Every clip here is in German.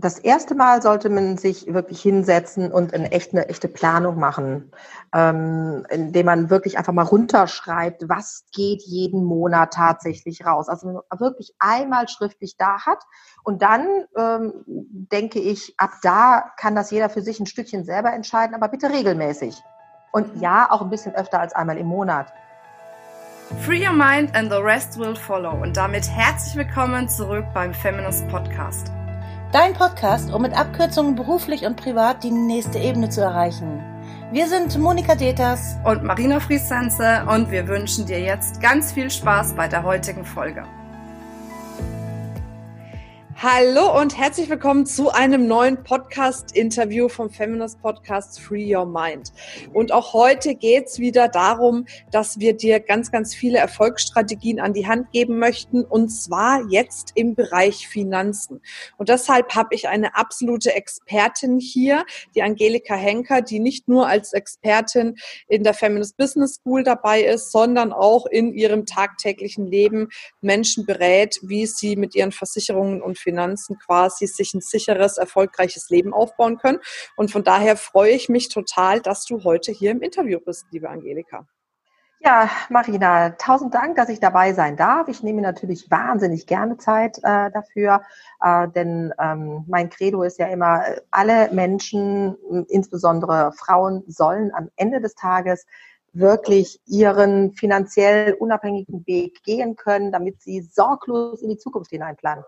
das erste Mal sollte man sich wirklich hinsetzen und eine echte, eine echte Planung machen, ähm, indem man wirklich einfach mal runterschreibt, was geht jeden Monat tatsächlich raus. Also wirklich einmal schriftlich da hat und dann ähm, denke ich, ab da kann das jeder für sich ein Stückchen selber entscheiden, aber bitte regelmäßig. Und ja, auch ein bisschen öfter als einmal im Monat. Free your mind and the rest will follow. Und damit herzlich willkommen zurück beim Feminist Podcast. Dein Podcast, um mit Abkürzungen beruflich und privat die nächste Ebene zu erreichen. Wir sind Monika Deters und Marina Friesense und wir wünschen dir jetzt ganz viel Spaß bei der heutigen Folge. Hallo und herzlich willkommen zu einem neuen Podcast-Interview vom Feminist Podcast Free Your Mind. Und auch heute geht's wieder darum, dass wir dir ganz, ganz viele Erfolgsstrategien an die Hand geben möchten und zwar jetzt im Bereich Finanzen. Und deshalb habe ich eine absolute Expertin hier, die Angelika Henker, die nicht nur als Expertin in der Feminist Business School dabei ist, sondern auch in ihrem tagtäglichen Leben Menschen berät, wie sie mit ihren Versicherungen und Finanzen quasi sich ein sicheres, erfolgreiches Leben aufbauen können. Und von daher freue ich mich total, dass du heute hier im Interview bist, liebe Angelika. Ja, Marina, tausend Dank, dass ich dabei sein darf. Ich nehme natürlich wahnsinnig gerne Zeit äh, dafür, äh, denn ähm, mein Credo ist ja immer, alle Menschen, insbesondere Frauen, sollen am Ende des Tages wirklich ihren finanziell unabhängigen Weg gehen können, damit sie sorglos in die Zukunft hineinplanen.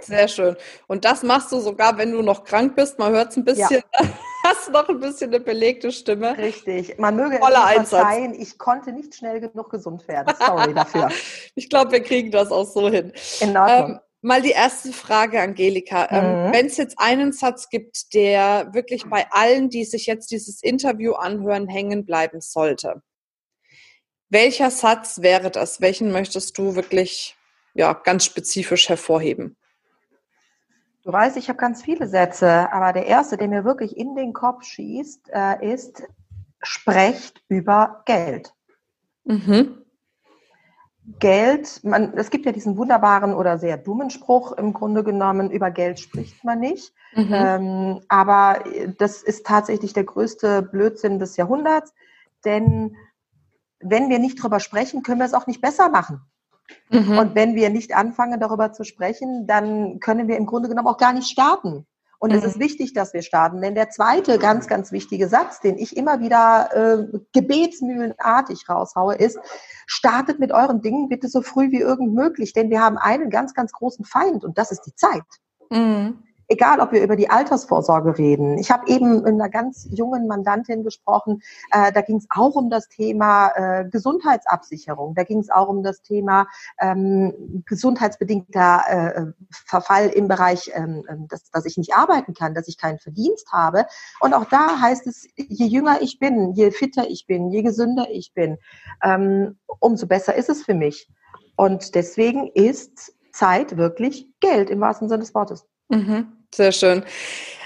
Sehr schön. Und das machst du sogar, wenn du noch krank bist. Man hört es ein bisschen. Ja. Hast noch ein bisschen eine belegte Stimme. Richtig. Man möge Voller es verzeihen, ich konnte nicht schnell genug gesund werden. Sorry dafür. ich glaube, wir kriegen das auch so hin. In Ordnung. Ähm, mal die erste Frage, Angelika. Ähm, mhm. Ähm, Wenn es jetzt einen Satz gibt, der wirklich bei allen, die sich jetzt dieses Interview anhören, hängen bleiben sollte. Welcher Satz wäre das? Welchen möchtest du wirklich ja, ganz spezifisch hervorheben? Du weißt, ich habe ganz viele Sätze, aber der erste, der mir wirklich in den Kopf schießt, äh, ist, sprecht über Geld. Mhm. Geld, man, es gibt ja diesen wunderbaren oder sehr dummen Spruch im Grunde genommen, über Geld spricht man nicht. Mhm. Ähm, aber das ist tatsächlich der größte Blödsinn des Jahrhunderts, denn wenn wir nicht drüber sprechen, können wir es auch nicht besser machen. Mhm. Und wenn wir nicht anfangen, darüber zu sprechen, dann können wir im Grunde genommen auch gar nicht starten. Und mhm. es ist wichtig, dass wir starten. Denn der zweite ganz, ganz wichtige Satz, den ich immer wieder äh, gebetsmühlenartig raushaue, ist, startet mit euren Dingen bitte so früh wie irgend möglich. Denn wir haben einen ganz, ganz großen Feind und das ist die Zeit. Mhm egal ob wir über die Altersvorsorge reden. Ich habe eben mit einer ganz jungen Mandantin gesprochen, äh, da ging es auch um das Thema äh, Gesundheitsabsicherung, da ging es auch um das Thema ähm, gesundheitsbedingter äh, Verfall im Bereich, ähm, ähm, dass, dass ich nicht arbeiten kann, dass ich keinen Verdienst habe. Und auch da heißt es, je jünger ich bin, je fitter ich bin, je gesünder ich bin, ähm, umso besser ist es für mich. Und deswegen ist Zeit wirklich Geld im wahrsten Sinne des Wortes. Mhm. Sehr schön.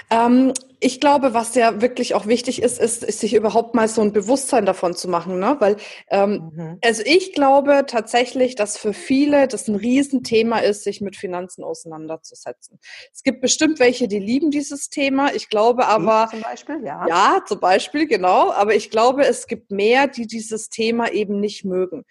Ähm, ich glaube, was ja wirklich auch wichtig ist, ist, ist sich überhaupt mal so ein Bewusstsein davon zu machen, ne? Weil, ähm, mhm. also ich glaube tatsächlich, dass für viele das ein Riesenthema ist, sich mit Finanzen auseinanderzusetzen. Es gibt bestimmt welche, die lieben dieses Thema. Ich glaube aber. Zum Beispiel, ja. Ja, zum Beispiel, genau. Aber ich glaube, es gibt mehr, die dieses Thema eben nicht mögen.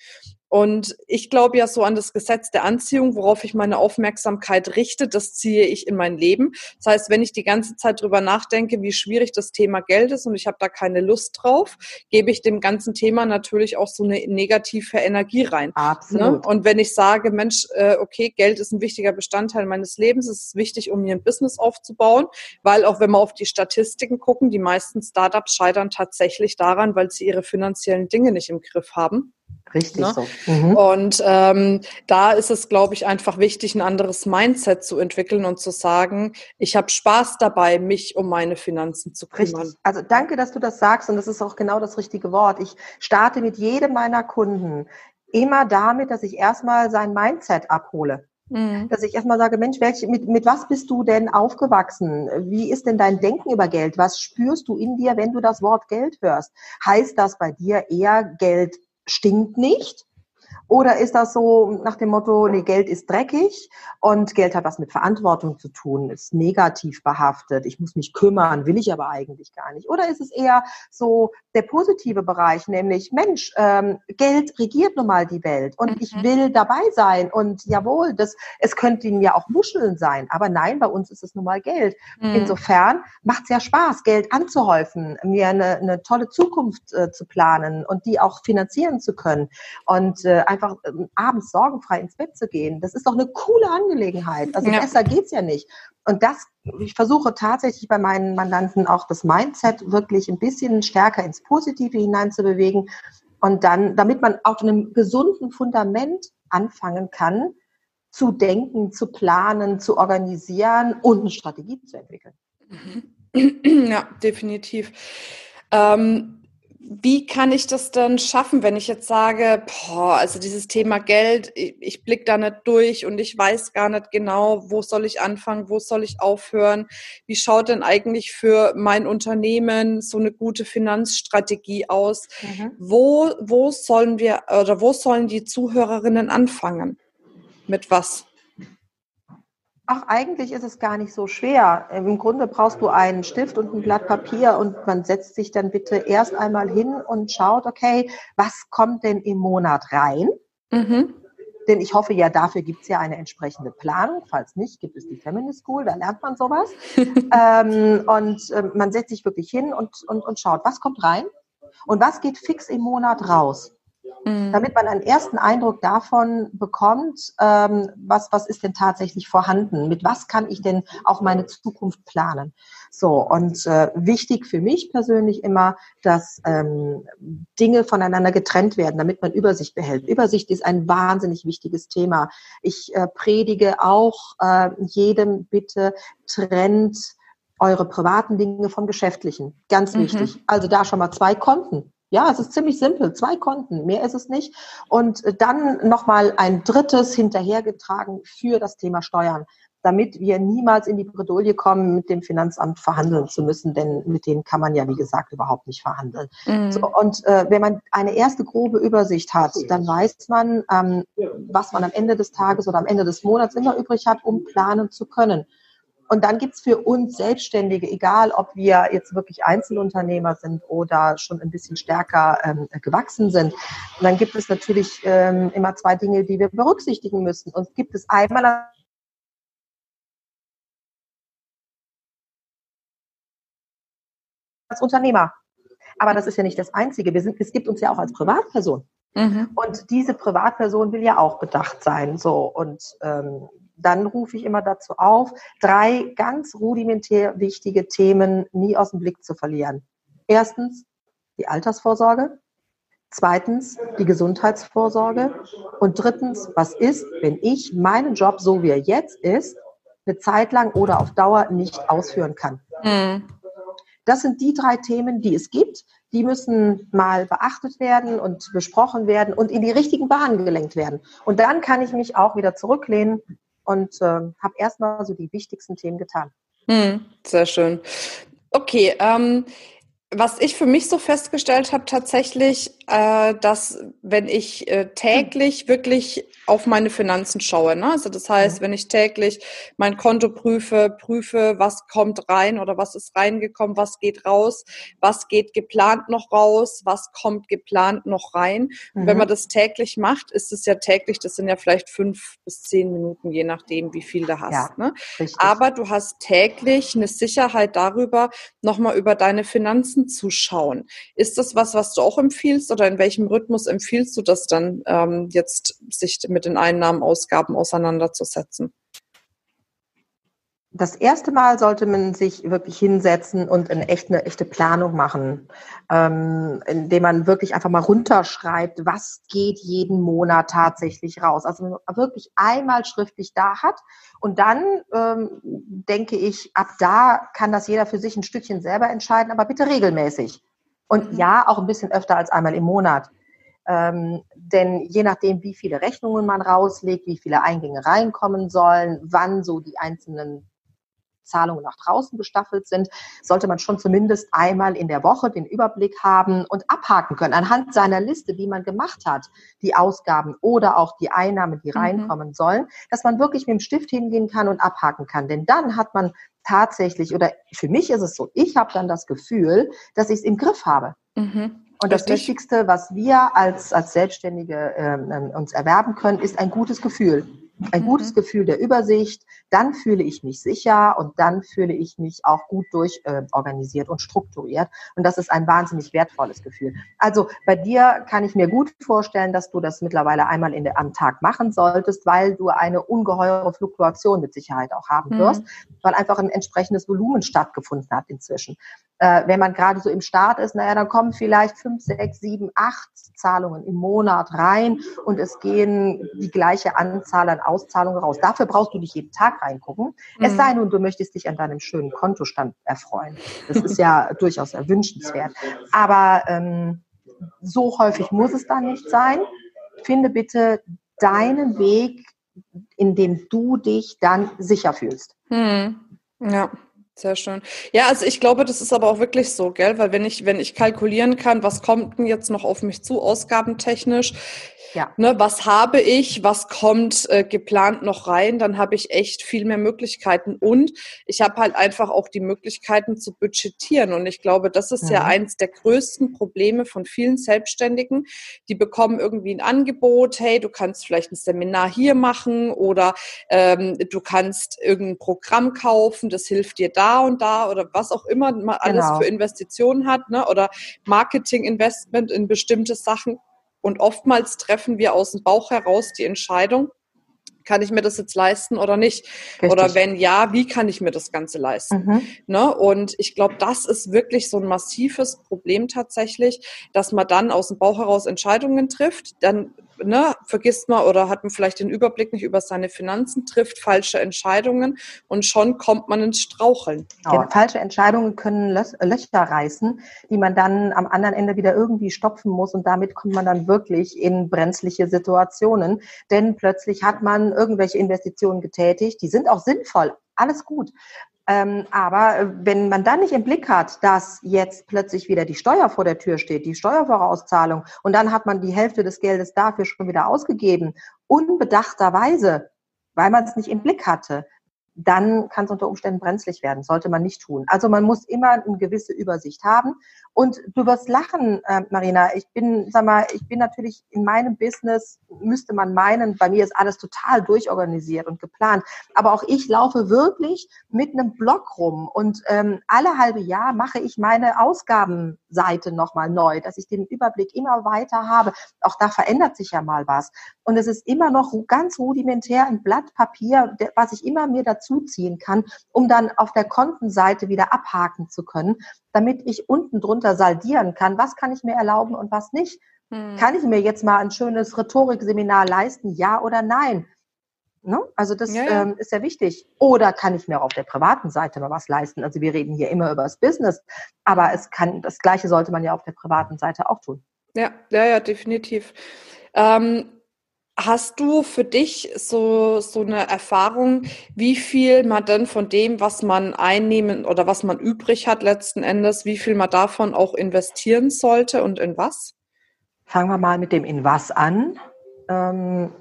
Und ich glaube ja so an das Gesetz der Anziehung, worauf ich meine Aufmerksamkeit richte, das ziehe ich in mein Leben. Das heißt, wenn ich die ganze Zeit drüber nachdenke, wie schwierig das Thema Geld ist und ich habe da keine Lust drauf, gebe ich dem ganzen Thema natürlich auch so eine negative Energie rein. Ne? Absolut. Ne? Und wenn ich sage, Mensch, äh, okay, Geld ist ein wichtiger Bestandteil meines Lebens, es ist wichtig, um mir ein Business aufzubauen, weil auch wenn wir auf die Statistiken gucken, die meisten Startups scheitern tatsächlich daran, weil sie ihre finanziellen Dinge nicht im Griff haben. Richtig ne? so. Mhm. Und ähm, da ist es, glaube ich, einfach wichtig, ein anderes Mindset zu entwickeln und zu sagen, ich habe Spaß dabei, mich um meine Finanzen zu kümmern. Richtig. Also danke, dass du das sagst und das ist auch genau das richtige Wort. Ich starte mit jedem meiner Kunden immer damit, dass ich erstmal sein Mindset abhole. Mhm. Dass ich erstmal sage, Mensch, welch, mit, mit was bist du denn aufgewachsen? Wie ist denn dein Denken über Geld? Was spürst du in dir, wenn du das Wort Geld hörst? Heißt das bei dir eher Geld stinkt nicht? Oder ist das so nach dem Motto, nee, Geld ist dreckig und Geld hat was mit Verantwortung zu tun, ist negativ behaftet, ich muss mich kümmern, will ich aber eigentlich gar nicht. Oder ist es eher so der positive Bereich, nämlich Mensch, ähm, Geld regiert nun mal die Welt und mhm. ich will dabei sein und jawohl, das, es könnten ja auch Muscheln sein, aber nein, bei uns ist es nun mal Geld. Mhm. Insofern macht es ja Spaß, Geld anzuhäufen, mir eine, eine tolle Zukunft äh, zu planen und die auch finanzieren zu können und äh, einfach äh, abends sorgenfrei ins Bett zu gehen. Das ist doch eine coole Angelegenheit. Also ja. besser geht's ja nicht. Und das, ich versuche tatsächlich bei meinen Mandanten auch das Mindset wirklich ein bisschen stärker ins Positive hineinzubewegen. Und dann, damit man auf einem gesunden Fundament anfangen kann, zu denken, zu planen, zu organisieren und eine Strategie zu entwickeln. Ja, definitiv. Ähm, wie kann ich das dann schaffen, wenn ich jetzt sage, boah, also dieses Thema Geld, ich, ich blicke da nicht durch und ich weiß gar nicht genau, wo soll ich anfangen, wo soll ich aufhören? Wie schaut denn eigentlich für mein Unternehmen so eine gute Finanzstrategie aus? Mhm. Wo, wo sollen wir oder wo sollen die Zuhörerinnen anfangen? Mit was? Ach, eigentlich ist es gar nicht so schwer. Im Grunde brauchst du einen Stift und ein Blatt Papier und man setzt sich dann bitte erst einmal hin und schaut, okay, was kommt denn im Monat rein? Mhm. Denn ich hoffe ja, dafür gibt es ja eine entsprechende Planung. Falls nicht, gibt es die Feminist School, da lernt man sowas. ähm, und äh, man setzt sich wirklich hin und, und, und schaut, was kommt rein und was geht fix im Monat raus. Damit man einen ersten Eindruck davon bekommt, ähm, was, was ist denn tatsächlich vorhanden, mit was kann ich denn auch meine Zukunft planen. So, und äh, wichtig für mich persönlich immer, dass ähm, Dinge voneinander getrennt werden, damit man Übersicht behält. Übersicht ist ein wahnsinnig wichtiges Thema. Ich äh, predige auch äh, jedem bitte trennt eure privaten Dinge vom geschäftlichen. Ganz mhm. wichtig. Also da schon mal zwei Konten. Ja, es ist ziemlich simpel. Zwei Konten, mehr ist es nicht. Und dann nochmal ein drittes hinterhergetragen für das Thema Steuern, damit wir niemals in die Bredouille kommen, mit dem Finanzamt verhandeln zu müssen, denn mit denen kann man ja, wie gesagt, überhaupt nicht verhandeln. Mhm. So, und äh, wenn man eine erste grobe Übersicht hat, dann weiß man, ähm, was man am Ende des Tages oder am Ende des Monats immer übrig hat, um planen zu können. Und dann gibt's für uns Selbstständige, egal ob wir jetzt wirklich Einzelunternehmer sind oder schon ein bisschen stärker ähm, gewachsen sind, und dann gibt es natürlich ähm, immer zwei Dinge, die wir berücksichtigen müssen. Und gibt es einmal als Unternehmer. Aber das ist ja nicht das Einzige. Wir sind, es gibt uns ja auch als Privatperson. Mhm. Und diese Privatperson will ja auch bedacht sein. So und ähm, dann rufe ich immer dazu auf, drei ganz rudimentär wichtige Themen nie aus dem Blick zu verlieren. Erstens die Altersvorsorge. Zweitens die Gesundheitsvorsorge. Und drittens, was ist, wenn ich meinen Job, so wie er jetzt ist, eine Zeit lang oder auf Dauer nicht ausführen kann? Mhm. Das sind die drei Themen, die es gibt. Die müssen mal beachtet werden und besprochen werden und in die richtigen Bahnen gelenkt werden. Und dann kann ich mich auch wieder zurücklehnen und äh, habe erstmal so die wichtigsten Themen getan. Hm, sehr schön. Okay, ähm, was ich für mich so festgestellt habe, tatsächlich, äh, dass wenn ich äh, täglich wirklich auf meine Finanzen schaue, ne? also das heißt, wenn ich täglich mein Konto prüfe, prüfe, was kommt rein oder was ist reingekommen, was geht raus, was geht geplant noch raus, was kommt geplant noch rein. Mhm. wenn man das täglich macht, ist es ja täglich, das sind ja vielleicht fünf bis zehn Minuten, je nachdem, wie viel du hast. Ja, ne? Aber du hast täglich eine Sicherheit darüber, nochmal über deine Finanzen anzuschauen. Ist das was, was du auch empfiehlst oder in welchem Rhythmus empfiehlst du das dann, ähm, jetzt sich mit den Einnahmen, Ausgaben auseinanderzusetzen? das erste Mal sollte man sich wirklich hinsetzen und eine echte, eine echte Planung machen, ähm, indem man wirklich einfach mal runterschreibt, was geht jeden Monat tatsächlich raus. Also wirklich einmal schriftlich da hat. Und dann ähm, denke ich, ab da kann das jeder für sich ein Stückchen selber entscheiden, aber bitte regelmäßig. Und mhm. ja, auch ein bisschen öfter als einmal im Monat. Ähm, denn je nachdem, wie viele Rechnungen man rauslegt, wie viele Eingänge reinkommen sollen, wann so die einzelnen Zahlungen nach draußen gestaffelt sind, sollte man schon zumindest einmal in der Woche den Überblick haben und abhaken können anhand seiner Liste, die man gemacht hat, die Ausgaben oder auch die Einnahmen, die mhm. reinkommen sollen, dass man wirklich mit dem Stift hingehen kann und abhaken kann. Denn dann hat man tatsächlich, oder für mich ist es so, ich habe dann das Gefühl, dass ich es im Griff habe. Mhm. Und das Wichtigste, was wir als, als Selbstständige ähm, ähm, uns erwerben können, ist ein gutes Gefühl ein mhm. gutes Gefühl der Übersicht, dann fühle ich mich sicher und dann fühle ich mich auch gut durchorganisiert äh, und strukturiert. Und das ist ein wahnsinnig wertvolles Gefühl. Also bei dir kann ich mir gut vorstellen, dass du das mittlerweile einmal in der, am Tag machen solltest, weil du eine ungeheure Fluktuation mit Sicherheit auch haben wirst, mhm. weil einfach ein entsprechendes Volumen stattgefunden hat inzwischen äh, wenn man gerade so im Start ist, naja, dann kommen vielleicht fünf, sechs, sieben, acht Zahlungen im Monat rein und es gehen die gleiche Anzahl an Auszahlungen raus. Dafür brauchst du nicht jeden Tag reingucken. Mhm. Es sei nun, du möchtest dich an deinem schönen Kontostand erfreuen. Das ist ja durchaus erwünschenswert. Aber ähm, so häufig muss es dann nicht sein. Finde bitte deinen Weg, in dem du dich dann sicher fühlst. Mhm. Ja. Sehr schön. Ja, also ich glaube, das ist aber auch wirklich so, gell? Weil wenn ich, wenn ich kalkulieren kann, was kommt denn jetzt noch auf mich zu, ausgabentechnisch, ja. Ne, was habe ich, was kommt äh, geplant noch rein, dann habe ich echt viel mehr Möglichkeiten. Und ich habe halt einfach auch die Möglichkeiten zu budgetieren. Und ich glaube, das ist mhm. ja eins der größten Probleme von vielen Selbstständigen. Die bekommen irgendwie ein Angebot, hey, du kannst vielleicht ein Seminar hier machen oder ähm, du kannst irgendein Programm kaufen, das hilft dir da und da oder was auch immer man alles genau. für Investitionen hat, ne? oder Marketing-Investment in bestimmte Sachen und oftmals treffen wir aus dem Bauch heraus die Entscheidung, kann ich mir das jetzt leisten oder nicht? Richtig. Oder wenn ja, wie kann ich mir das Ganze leisten? Mhm. Ne? Und ich glaube, das ist wirklich so ein massives Problem tatsächlich, dass man dann aus dem Bauch heraus Entscheidungen trifft, dann ne, vergisst man oder hat man vielleicht den Überblick nicht über seine Finanzen, trifft falsche Entscheidungen und schon kommt man ins Straucheln. Genau. Falsche Entscheidungen können Löcher reißen, die man dann am anderen Ende wieder irgendwie stopfen muss und damit kommt man dann wirklich in brenzliche Situationen, denn plötzlich hat man irgendwelche Investitionen getätigt, die sind auch sinnvoll, alles gut. Ähm, aber äh, wenn man dann nicht im Blick hat, dass jetzt plötzlich wieder die Steuer vor der Tür steht, die Steuervorauszahlung, und dann hat man die Hälfte des Geldes dafür schon wieder ausgegeben, unbedachterweise, weil man es nicht im Blick hatte, dann kann es unter Umständen brenzlig werden. Sollte man nicht tun. Also man muss immer eine gewisse Übersicht haben. Und du wirst lachen, äh, Marina. Ich bin, sag mal, ich bin natürlich in meinem Business, müsste man meinen, bei mir ist alles total durchorganisiert und geplant. Aber auch ich laufe wirklich mit einem Blog rum und ähm, alle halbe Jahr mache ich meine Ausgabenseite nochmal neu, dass ich den Überblick immer weiter habe. Auch da verändert sich ja mal was. Und es ist immer noch ganz rudimentär ein Blatt Papier, was ich immer mir dazu ziehen kann, um dann auf der Kontenseite wieder abhaken zu können, damit ich unten drunter saldieren kann, was kann ich mir erlauben und was nicht. Hm. Kann ich mir jetzt mal ein schönes Rhetorikseminar leisten, ja oder nein? Ne? Also das ja, ja. Ähm, ist ja wichtig. Oder kann ich mir auch auf der privaten Seite mal was leisten? Also wir reden hier immer über das Business, aber es kann das Gleiche sollte man ja auf der privaten Seite auch tun. Ja, ja, ja, definitiv. Ähm, Hast du für dich so, so eine Erfahrung, wie viel man denn von dem, was man einnehmen oder was man übrig hat letzten Endes, wie viel man davon auch investieren sollte und in was? Fangen wir mal mit dem in was an. Ähm,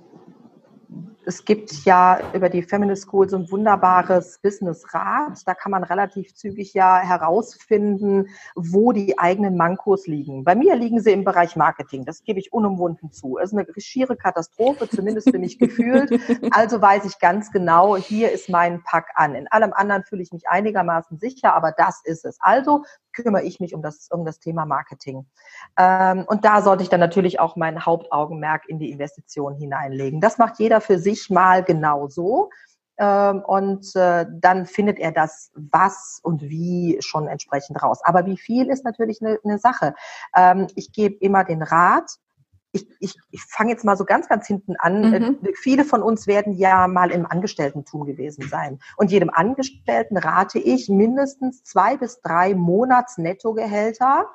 es gibt ja über die Feminist School so ein wunderbares Business-Rad. Da kann man relativ zügig ja herausfinden, wo die eigenen Mankos liegen. Bei mir liegen sie im Bereich Marketing. Das gebe ich unumwunden zu. Es ist eine schiere Katastrophe, zumindest für mich gefühlt. Also weiß ich ganz genau, hier ist mein Pack an. In allem anderen fühle ich mich einigermaßen sicher, aber das ist es. Also kümmere ich mich um das, um das Thema Marketing. Ähm, und da sollte ich dann natürlich auch mein Hauptaugenmerk in die Investition hineinlegen. Das macht jeder für sich mal genau so. Ähm, und äh, dann findet er das was und wie schon entsprechend raus. Aber wie viel ist natürlich eine, eine Sache. Ähm, ich gebe immer den Rat, ich, ich, ich fange jetzt mal so ganz, ganz hinten an. Mhm. Äh, viele von uns werden ja mal im Angestelltentum gewesen sein. Und jedem Angestellten rate ich, mindestens zwei bis drei Monats Nettogehälter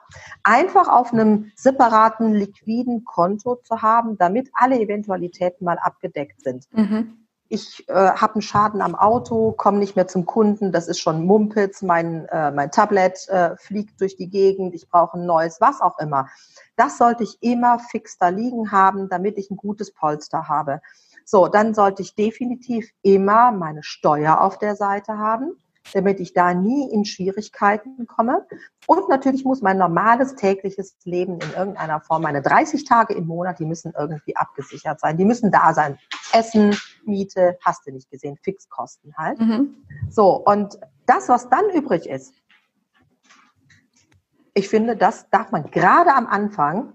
einfach auf einem separaten liquiden Konto zu haben, damit alle Eventualitäten mal abgedeckt sind. Mhm. Ich äh, habe einen Schaden am Auto, komme nicht mehr zum Kunden, das ist schon Mumpitz, mein, äh, mein Tablet äh, fliegt durch die Gegend, ich brauche ein neues, was auch immer. Das sollte ich immer fix da liegen haben, damit ich ein gutes Polster habe. So, dann sollte ich definitiv immer meine Steuer auf der Seite haben damit ich da nie in Schwierigkeiten komme. Und natürlich muss mein normales tägliches Leben in irgendeiner Form, meine 30 Tage im Monat, die müssen irgendwie abgesichert sein. Die müssen da sein. Essen, Miete, hast du nicht gesehen, Fixkosten halt. Mhm. So, und das, was dann übrig ist, ich finde, das darf man gerade am Anfang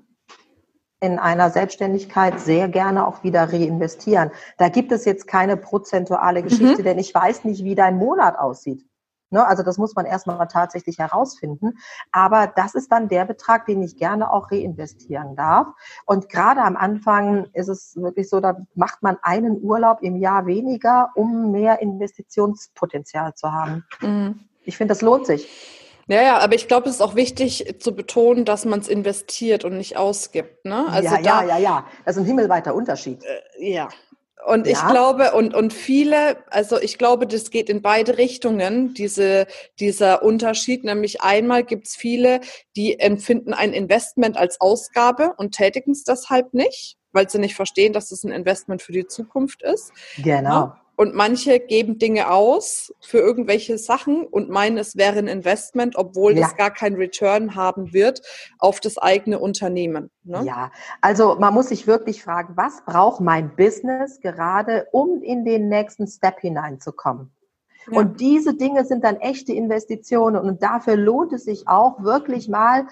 in einer Selbstständigkeit sehr gerne auch wieder reinvestieren. Da gibt es jetzt keine prozentuale Geschichte, mhm. denn ich weiß nicht, wie dein Monat aussieht. Ne? Also das muss man erstmal tatsächlich herausfinden. Aber das ist dann der Betrag, den ich gerne auch reinvestieren darf. Und gerade am Anfang ist es wirklich so, da macht man einen Urlaub im Jahr weniger, um mehr Investitionspotenzial zu haben. Mhm. Ich finde, das lohnt sich. Ja, ja, aber ich glaube, es ist auch wichtig zu betonen, dass man es investiert und nicht ausgibt. Ne? Also ja, da, ja, ja, ja. Das ist ein himmelweiter Unterschied. Äh, ja. Und ja. ich glaube, und, und viele, also ich glaube, das geht in beide Richtungen, diese, dieser Unterschied. Nämlich einmal gibt es viele, die empfinden ein Investment als Ausgabe und tätigen es deshalb nicht, weil sie nicht verstehen, dass es ein Investment für die Zukunft ist. Genau. Ja? Und manche geben Dinge aus für irgendwelche Sachen und meinen, es wäre ein Investment, obwohl ja. das gar kein Return haben wird auf das eigene Unternehmen. Ne? Ja, also man muss sich wirklich fragen, was braucht mein Business gerade, um in den nächsten Step hineinzukommen? Ja. Und diese Dinge sind dann echte Investitionen und dafür lohnt es sich auch wirklich mal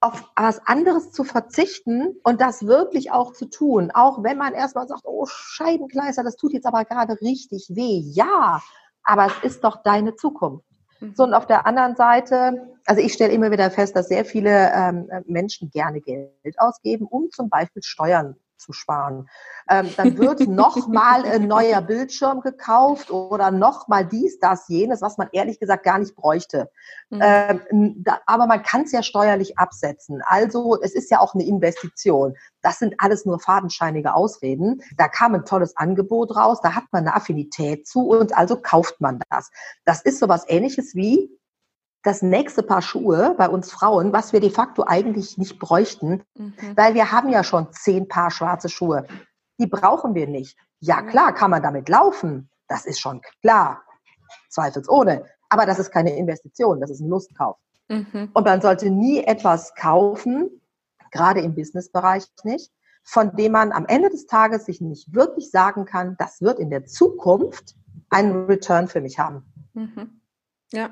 auf was anderes zu verzichten und das wirklich auch zu tun. Auch wenn man erstmal sagt, oh Scheibenkleister, das tut jetzt aber gerade richtig weh. Ja, aber es ist doch deine Zukunft. Mhm. So, und auf der anderen Seite, also ich stelle immer wieder fest, dass sehr viele ähm, Menschen gerne Geld ausgeben, um zum Beispiel Steuern zu sparen. Ähm, dann wird nochmal ein neuer Bildschirm gekauft oder nochmal dies, das, jenes, was man ehrlich gesagt gar nicht bräuchte. Mhm. Ähm, da, aber man kann es ja steuerlich absetzen. Also es ist ja auch eine Investition. Das sind alles nur fadenscheinige Ausreden. Da kam ein tolles Angebot raus, da hat man eine Affinität zu und also kauft man das. Das ist sowas ähnliches wie, das nächste Paar Schuhe bei uns Frauen, was wir de facto eigentlich nicht bräuchten, mhm. weil wir haben ja schon zehn Paar schwarze Schuhe. Die brauchen wir nicht. Ja, klar, kann man damit laufen. Das ist schon klar. Zweifelsohne. Aber das ist keine Investition, das ist ein Lustkauf. Mhm. Und man sollte nie etwas kaufen, gerade im Businessbereich nicht, von dem man am Ende des Tages sich nicht wirklich sagen kann, das wird in der Zukunft einen Return für mich haben. Mhm. Ja.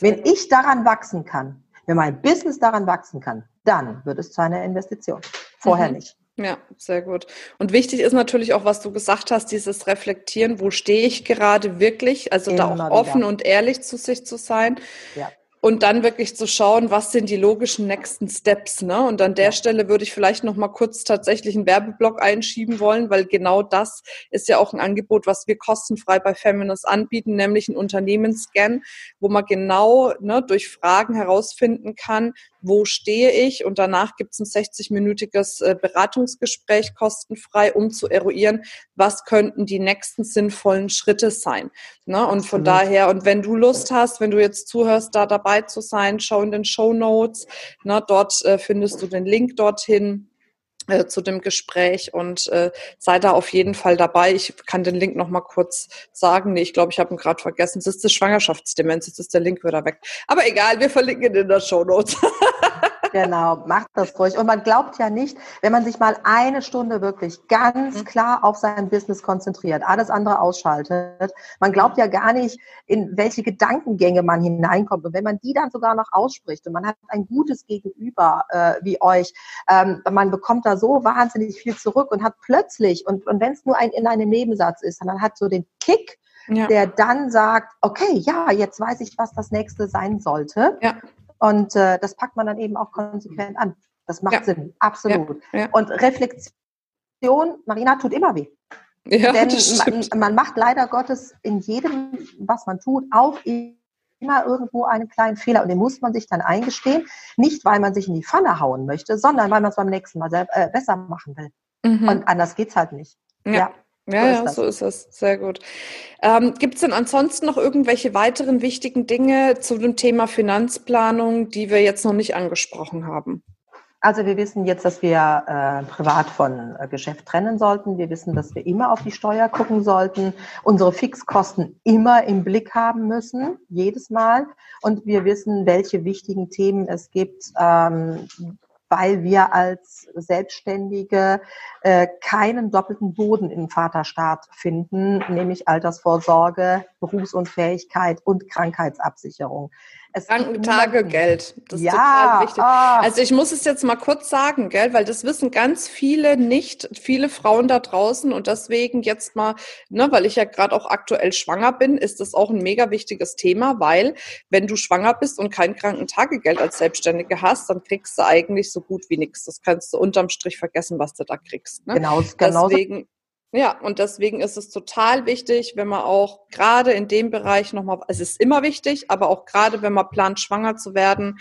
Wenn ich daran wachsen kann, wenn mein Business daran wachsen kann, dann wird es zu einer Investition. Vorher mhm. nicht. Ja, sehr gut. Und wichtig ist natürlich auch, was du gesagt hast, dieses Reflektieren, wo stehe ich gerade wirklich, also Immer da auch offen wieder. und ehrlich zu sich zu sein. Ja und dann wirklich zu schauen, was sind die logischen nächsten Steps. Ne? Und an der. Stelle würde ich vielleicht noch mal kurz tatsächlich einen Werbeblock einschieben wollen, weil genau das ist ja auch ein Angebot, was wir kostenfrei bei Feminist anbieten, nämlich ein Unternehmensscan, wo man genau ne, durch Fragen herausfinden kann, wo stehe ich und danach gibt es ein 60-minütiges äh, Beratungsgespräch kostenfrei, um zu eruieren, was könnten die nächsten sinnvollen Schritte sein. Ne? Und von daher, und wenn du Lust hast, wenn du jetzt zuhörst, da dabei zu sein, schau in den Show Notes. Ne? Dort äh, findest du den Link dorthin äh, zu dem Gespräch und äh, sei da auf jeden Fall dabei. Ich kann den Link noch mal kurz sagen. Nee, ich glaube, ich habe ihn gerade vergessen. Es ist das Schwangerschaftsdemenz. Jetzt ist der Link wieder weg. Aber egal, wir verlinken ihn in der Show Notes. Genau, macht das ruhig. Und man glaubt ja nicht, wenn man sich mal eine Stunde wirklich ganz mhm. klar auf sein Business konzentriert, alles andere ausschaltet, man glaubt ja gar nicht, in welche Gedankengänge man hineinkommt. Und wenn man die dann sogar noch ausspricht und man hat ein gutes Gegenüber äh, wie euch, ähm, man bekommt da so wahnsinnig viel zurück und hat plötzlich, und, und wenn es nur ein, in einem Nebensatz ist, man hat so den Kick, ja. der dann sagt, okay, ja, jetzt weiß ich, was das nächste sein sollte. Ja. Und äh, das packt man dann eben auch konsequent an. Das macht ja. Sinn, absolut. Ja. Ja. Und Reflexion, Marina, tut immer weh. Denn man, man, macht leider Gottes in jedem, was man tut, auch immer irgendwo einen kleinen Fehler und den muss man sich dann eingestehen. Nicht, weil man sich in die Pfanne hauen möchte, sondern weil man es beim nächsten Mal selber, äh, besser machen will. Mhm. Und anders geht's halt nicht. Ja. Ja, so ja, so ist es. Sehr gut. Ähm, Gibt es denn ansonsten noch irgendwelche weiteren wichtigen Dinge zu dem Thema Finanzplanung, die wir jetzt noch nicht angesprochen haben? Also wir wissen jetzt, dass wir äh, privat von äh, Geschäft trennen sollten. Wir wissen, dass wir immer auf die Steuer gucken sollten, unsere Fixkosten immer im Blick haben müssen, jedes Mal. Und wir wissen, welche wichtigen Themen es gibt, ähm, weil wir als Selbstständige äh, keinen doppelten Boden im Vaterstaat finden, nämlich Altersvorsorge, Berufsunfähigkeit und Krankheitsabsicherung. Krankentagegeld. Das ja, ist total wichtig. Oh. Also ich muss es jetzt mal kurz sagen, gell, weil das wissen ganz viele nicht, viele Frauen da draußen und deswegen jetzt mal, ne, weil ich ja gerade auch aktuell schwanger bin, ist das auch ein mega wichtiges Thema, weil wenn du schwanger bist und kein Krankentagegeld als Selbstständige hast, dann kriegst du eigentlich so gut wie nichts. Das kannst du unterm Strich vergessen, was du da kriegst. Ne? Genau, genau. Deswegen ja, und deswegen ist es total wichtig, wenn man auch gerade in dem Bereich nochmal, es ist immer wichtig, aber auch gerade wenn man plant, schwanger zu werden,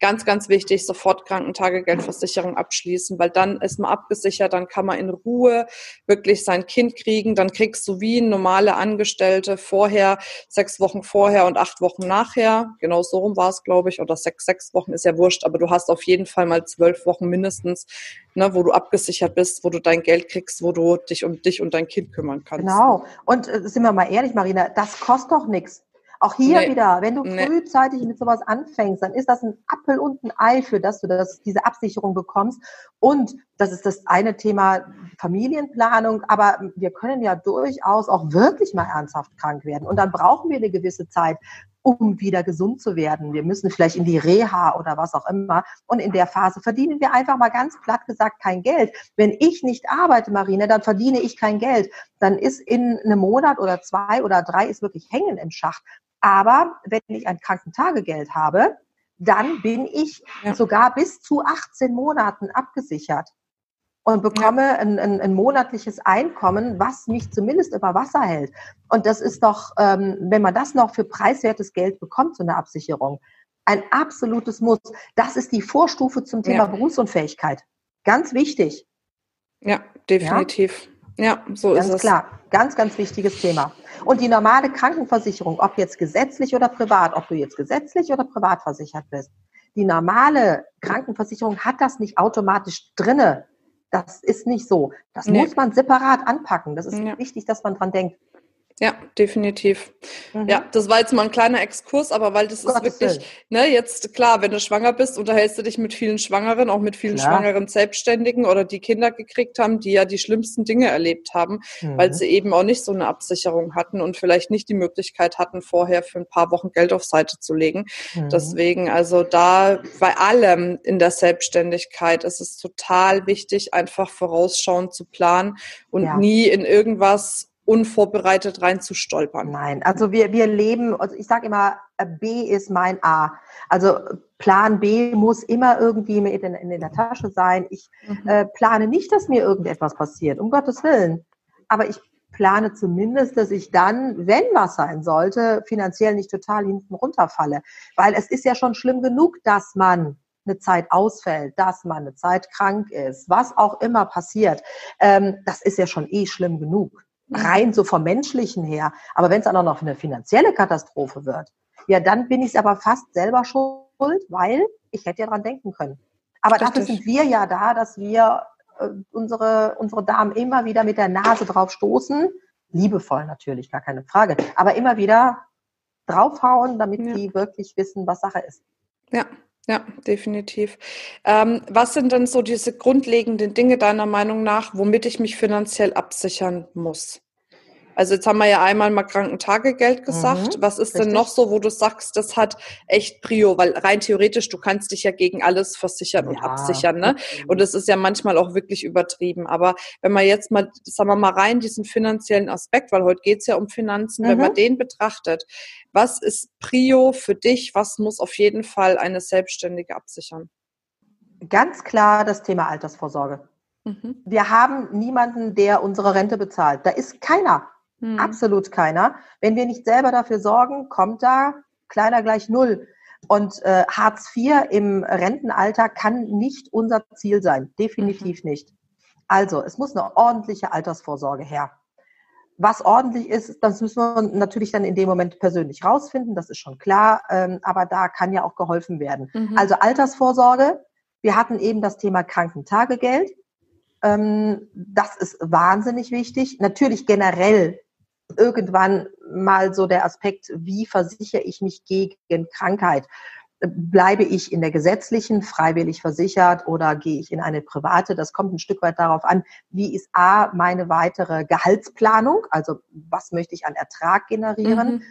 ganz, ganz wichtig, sofort Krankentagegeldversicherung abschließen, weil dann ist man abgesichert, dann kann man in Ruhe wirklich sein Kind kriegen, dann kriegst du wie normale Angestellte vorher, sechs Wochen vorher und acht Wochen nachher, genau so rum war es, glaube ich, oder sechs, sechs Wochen ist ja wurscht, aber du hast auf jeden Fall mal zwölf Wochen mindestens, ne, wo du abgesichert bist, wo du dein Geld kriegst, wo du dich um dich und dein Kind kümmern kannst. Genau. Und äh, sind wir mal ehrlich, Marina, das kostet doch nichts. Auch hier nee. wieder, wenn du nee. frühzeitig mit sowas anfängst, dann ist das ein Appel und ein Ei, für das du das, diese Absicherung bekommst. Und das ist das eine Thema Familienplanung, aber wir können ja durchaus auch wirklich mal ernsthaft krank werden. Und dann brauchen wir eine gewisse Zeit, um wieder gesund zu werden. Wir müssen vielleicht in die Reha oder was auch immer. Und in der Phase verdienen wir einfach mal ganz platt gesagt kein Geld. Wenn ich nicht arbeite, Marine, dann verdiene ich kein Geld. Dann ist in einem Monat oder zwei oder drei ist wirklich Hängen im Schacht. Aber wenn ich ein Krankentagegeld habe, dann bin ich ja. sogar bis zu 18 Monaten abgesichert und bekomme ja. ein, ein, ein, monatliches Einkommen, was mich zumindest über Wasser hält. Und das ist doch, ähm, wenn man das noch für preiswertes Geld bekommt, so eine Absicherung, ein absolutes Muss. Das ist die Vorstufe zum Thema ja. Berufsunfähigkeit. Ganz wichtig. Ja, definitiv. Ja, so ganz ist es. Klar. Ganz, ganz wichtiges Thema. Und die normale Krankenversicherung, ob jetzt gesetzlich oder privat, ob du jetzt gesetzlich oder privat versichert bist, die normale Krankenversicherung hat das nicht automatisch drinne. Das ist nicht so. Das nee. muss man separat anpacken. Das ist ja. wichtig, dass man dran denkt. Ja, definitiv. Mhm. Ja, das war jetzt mal ein kleiner Exkurs, aber weil das ist wirklich, ne, jetzt klar, wenn du schwanger bist, unterhältst du dich mit vielen Schwangeren, auch mit vielen klar. schwangeren Selbstständigen oder die Kinder gekriegt haben, die ja die schlimmsten Dinge erlebt haben, mhm. weil sie eben auch nicht so eine Absicherung hatten und vielleicht nicht die Möglichkeit hatten, vorher für ein paar Wochen Geld auf Seite zu legen. Mhm. Deswegen, also da bei allem in der Selbstständigkeit ist es total wichtig, einfach vorausschauend zu planen und ja. nie in irgendwas unvorbereitet reinzustolpern. Nein, also wir, wir leben, also ich sage immer, äh, B ist mein A. Also Plan B muss immer irgendwie in, in, in der Tasche sein. Ich mhm. äh, plane nicht, dass mir irgendetwas passiert, um Gottes Willen. Aber ich plane zumindest, dass ich dann, wenn was sein sollte, finanziell nicht total hinten runterfalle. Weil es ist ja schon schlimm genug, dass man eine Zeit ausfällt, dass man eine Zeit krank ist, was auch immer passiert. Ähm, das ist ja schon eh schlimm genug rein so vom menschlichen her. Aber wenn es dann auch noch eine finanzielle Katastrophe wird, ja, dann bin ich es aber fast selber schuld, weil ich hätte ja dran denken können. Aber Richtig. dafür sind wir ja da, dass wir äh, unsere, unsere Damen immer wieder mit der Nase drauf stoßen. Liebevoll natürlich, gar keine Frage. Aber immer wieder draufhauen, damit ja. die wirklich wissen, was Sache ist. Ja, ja, definitiv. Ähm, was sind denn so diese grundlegenden Dinge deiner Meinung nach, womit ich mich finanziell absichern muss? Also jetzt haben wir ja einmal mal Krankentagegeld gesagt. Mhm, Was ist richtig. denn noch so, wo du sagst, das hat echt Prio? Weil rein theoretisch, du kannst dich ja gegen alles versichern und ja. absichern, ne? Und das ist ja manchmal auch wirklich übertrieben. Aber wenn man jetzt mal, sagen wir mal rein diesen finanziellen Aspekt, weil heute geht's ja um Finanzen, mhm. wenn man mhm. den betrachtet, was ist Prio für dich? Was muss auf jeden Fall eine Selbstständige absichern? Ganz klar das Thema Altersvorsorge. Mhm. Wir haben niemanden, der unsere Rente bezahlt. Da ist keiner. Hm. Absolut keiner. Wenn wir nicht selber dafür sorgen, kommt da kleiner gleich null. Und äh, Hartz IV im Rentenalter kann nicht unser Ziel sein. Definitiv mhm. nicht. Also, es muss eine ordentliche Altersvorsorge her. was ordentlich ist, das müssen wir natürlich dann in dem Moment persönlich rausfinden, das ist schon klar, ähm, aber da kann ja auch geholfen werden. Mhm. Also Altersvorsorge, wir hatten eben das Thema Krankentagegeld. Ähm, das ist wahnsinnig wichtig. Natürlich generell irgendwann mal so der Aspekt, wie versichere ich mich gegen Krankheit? Bleibe ich in der gesetzlichen, freiwillig versichert oder gehe ich in eine private? Das kommt ein Stück weit darauf an, wie ist A, meine weitere Gehaltsplanung, also was möchte ich an Ertrag generieren? Mhm.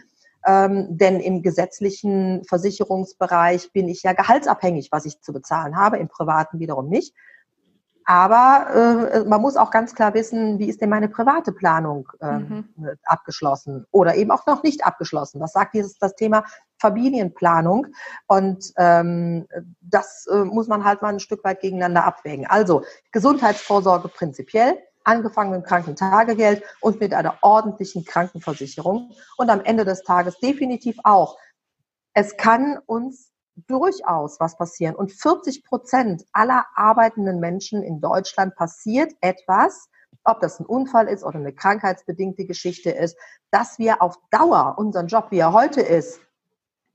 Ähm, denn im gesetzlichen Versicherungsbereich bin ich ja gehaltsabhängig, was ich zu bezahlen habe, im privaten wiederum nicht. Aber äh, man muss auch ganz klar wissen, wie ist denn meine private Planung ähm, mhm. abgeschlossen oder eben auch noch nicht abgeschlossen. Was sagt dieses das Thema Familienplanung? Und ähm, das äh, muss man halt mal ein Stück weit gegeneinander abwägen. Also Gesundheitsvorsorge prinzipiell, angefangen mit Krankentagegeld und mit einer ordentlichen Krankenversicherung und am Ende des Tages definitiv auch. Es kann uns durchaus was passieren. Und 40 Prozent aller arbeitenden Menschen in Deutschland passiert etwas, ob das ein Unfall ist oder eine krankheitsbedingte Geschichte ist, dass wir auf Dauer unseren Job, wie er heute ist,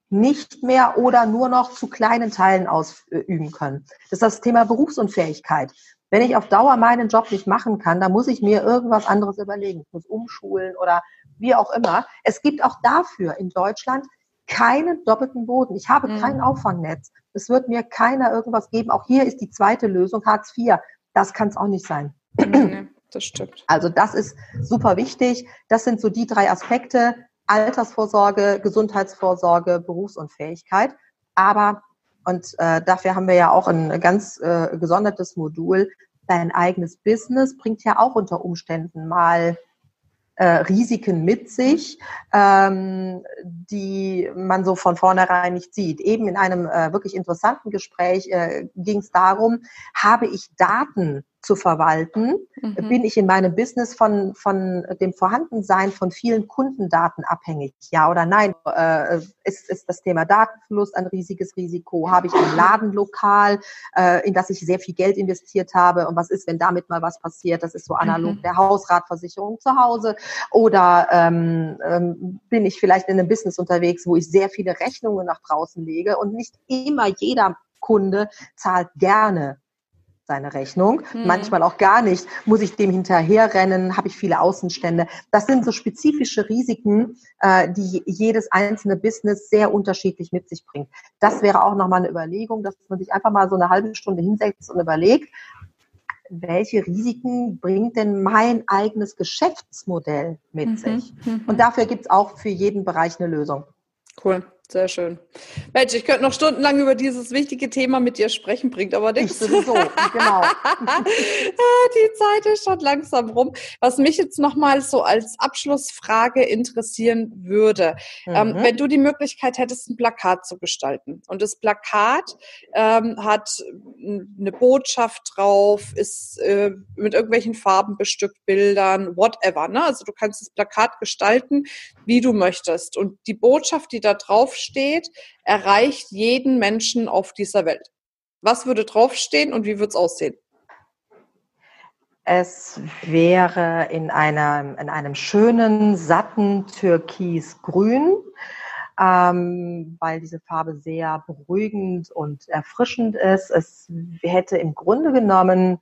nicht mehr oder nur noch zu kleinen Teilen ausüben können. Das ist das Thema Berufsunfähigkeit. Wenn ich auf Dauer meinen Job nicht machen kann, dann muss ich mir irgendwas anderes überlegen. Ich muss umschulen oder wie auch immer. Es gibt auch dafür in Deutschland keinen doppelten Boden. Ich habe mhm. kein Auffangnetz. Es wird mir keiner irgendwas geben. Auch hier ist die zweite Lösung Hartz IV. Das kann es auch nicht sein. Nee, das stimmt. Also das ist super wichtig. Das sind so die drei Aspekte. Altersvorsorge, Gesundheitsvorsorge, Berufsunfähigkeit. Aber, und äh, dafür haben wir ja auch ein ganz äh, gesondertes Modul, dein eigenes Business bringt ja auch unter Umständen mal äh, Risiken mit sich, ähm, die man so von vornherein nicht sieht. Eben in einem äh, wirklich interessanten Gespräch äh, ging es darum, habe ich Daten zu verwalten, mhm. bin ich in meinem Business von, von dem Vorhandensein von vielen Kundendaten abhängig? Ja oder nein? Äh, ist, ist das Thema Datenverlust ein riesiges Risiko? Habe ich ein Ladenlokal, äh, in das ich sehr viel Geld investiert habe? Und was ist, wenn damit mal was passiert? Das ist so analog mhm. der Hausratversicherung zu Hause. Oder ähm, ähm, bin ich vielleicht in einem Business unterwegs, wo ich sehr viele Rechnungen nach draußen lege und nicht immer jeder Kunde zahlt gerne seine Rechnung, hm. manchmal auch gar nicht. Muss ich dem hinterherrennen? Habe ich viele Außenstände? Das sind so spezifische Risiken, äh, die jedes einzelne Business sehr unterschiedlich mit sich bringt. Das wäre auch nochmal eine Überlegung, dass man sich einfach mal so eine halbe Stunde hinsetzt und überlegt, welche Risiken bringt denn mein eigenes Geschäftsmodell mit mhm. sich? Mhm. Und dafür gibt es auch für jeden Bereich eine Lösung. Cool. Sehr schön. Mensch, ich könnte noch stundenlang über dieses wichtige Thema mit dir sprechen, bringt aber nichts. Ich sowieso, genau. Ah, die Zeit ist schon langsam rum. Was mich jetzt nochmal so als Abschlussfrage interessieren würde, ähm, mhm. ähm, wenn du die Möglichkeit hättest, ein Plakat zu gestalten und das Plakat ähm, hat eine Botschaft drauf, ist äh, mit irgendwelchen Farben bestückt, Bildern, whatever. Ne? Also du kannst das Plakat gestalten, wie du möchtest. Und die Botschaft, die da drauf draufsteht, erreicht jeden Menschen auf dieser Welt. Was würde draufstehen und wie würde es aussehen? Es wäre in einem, in einem schönen, satten Türkisgrün, ähm, weil diese Farbe sehr beruhigend und erfrischend ist. Es hätte im Grunde genommen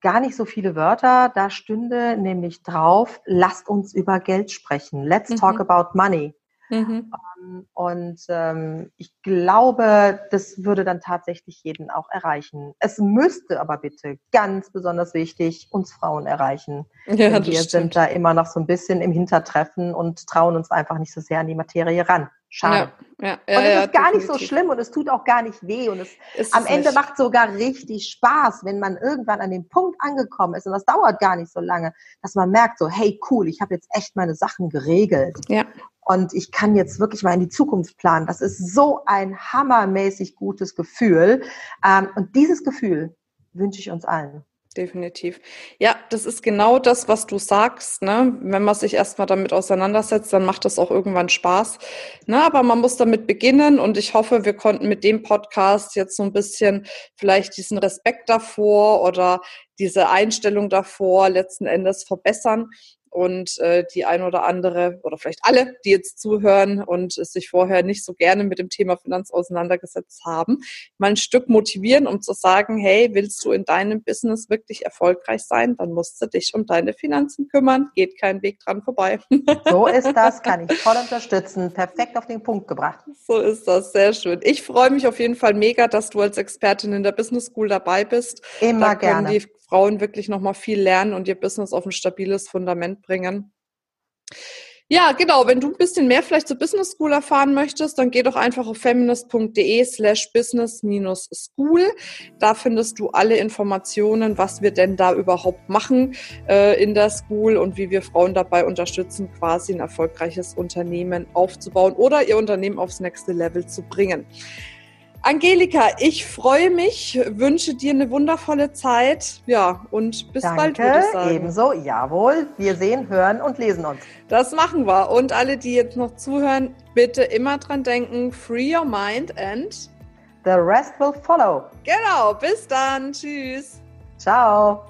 gar nicht so viele Wörter. Da stünde nämlich drauf, lasst uns über Geld sprechen. Let's talk mhm. about money. Mhm. Ähm, und ähm, ich glaube, das würde dann tatsächlich jeden auch erreichen. Es müsste aber bitte, ganz besonders wichtig, uns Frauen erreichen. Ja, wir stimmt. sind da immer noch so ein bisschen im Hintertreffen und trauen uns einfach nicht so sehr an die Materie ran. Schade. Ja, ja, ja, und es ist gar definitiv. nicht so schlimm und es tut auch gar nicht weh und es, es am Ende macht sogar richtig Spaß, wenn man irgendwann an dem Punkt angekommen ist und das dauert gar nicht so lange, dass man merkt so, hey cool, ich habe jetzt echt meine Sachen geregelt. Ja. Und ich kann jetzt wirklich mal in die Zukunft planen. Das ist so ein hammermäßig gutes Gefühl. Ähm, und dieses Gefühl wünsche ich uns allen. Definitiv. Ja, das ist genau das, was du sagst. Ne? Wenn man sich erstmal damit auseinandersetzt, dann macht das auch irgendwann Spaß. Ne? Aber man muss damit beginnen und ich hoffe, wir konnten mit dem Podcast jetzt so ein bisschen vielleicht diesen Respekt davor oder diese Einstellung davor letzten Endes verbessern und äh, die ein oder andere oder vielleicht alle, die jetzt zuhören und sich vorher nicht so gerne mit dem Thema Finanz auseinandergesetzt haben, mal ein Stück motivieren, um zu sagen, hey, willst du in deinem Business wirklich erfolgreich sein, dann musst du dich um deine Finanzen kümmern, geht kein Weg dran vorbei. So ist das, kann ich voll unterstützen. Perfekt auf den Punkt gebracht. So ist das, sehr schön. Ich freue mich auf jeden Fall mega, dass du als Expertin in der Business School dabei bist. Immer da gerne. die Frauen wirklich nochmal viel lernen und ihr Business auf ein stabiles Fundament bringen. Ja, genau. Wenn du ein bisschen mehr vielleicht zur Business School erfahren möchtest, dann geh doch einfach auf feminist.de slash business-school. Da findest du alle Informationen, was wir denn da überhaupt machen äh, in der School und wie wir Frauen dabei unterstützen, quasi ein erfolgreiches Unternehmen aufzubauen oder ihr Unternehmen aufs nächste Level zu bringen. Angelika, ich freue mich, wünsche dir eine wundervolle Zeit. Ja, und bis Danke, bald, würde ich sagen. Ebenso, jawohl. Wir sehen, hören und lesen uns. Das machen wir. Und alle, die jetzt noch zuhören, bitte immer dran denken, free your mind and the rest will follow. Genau, bis dann. Tschüss. Ciao.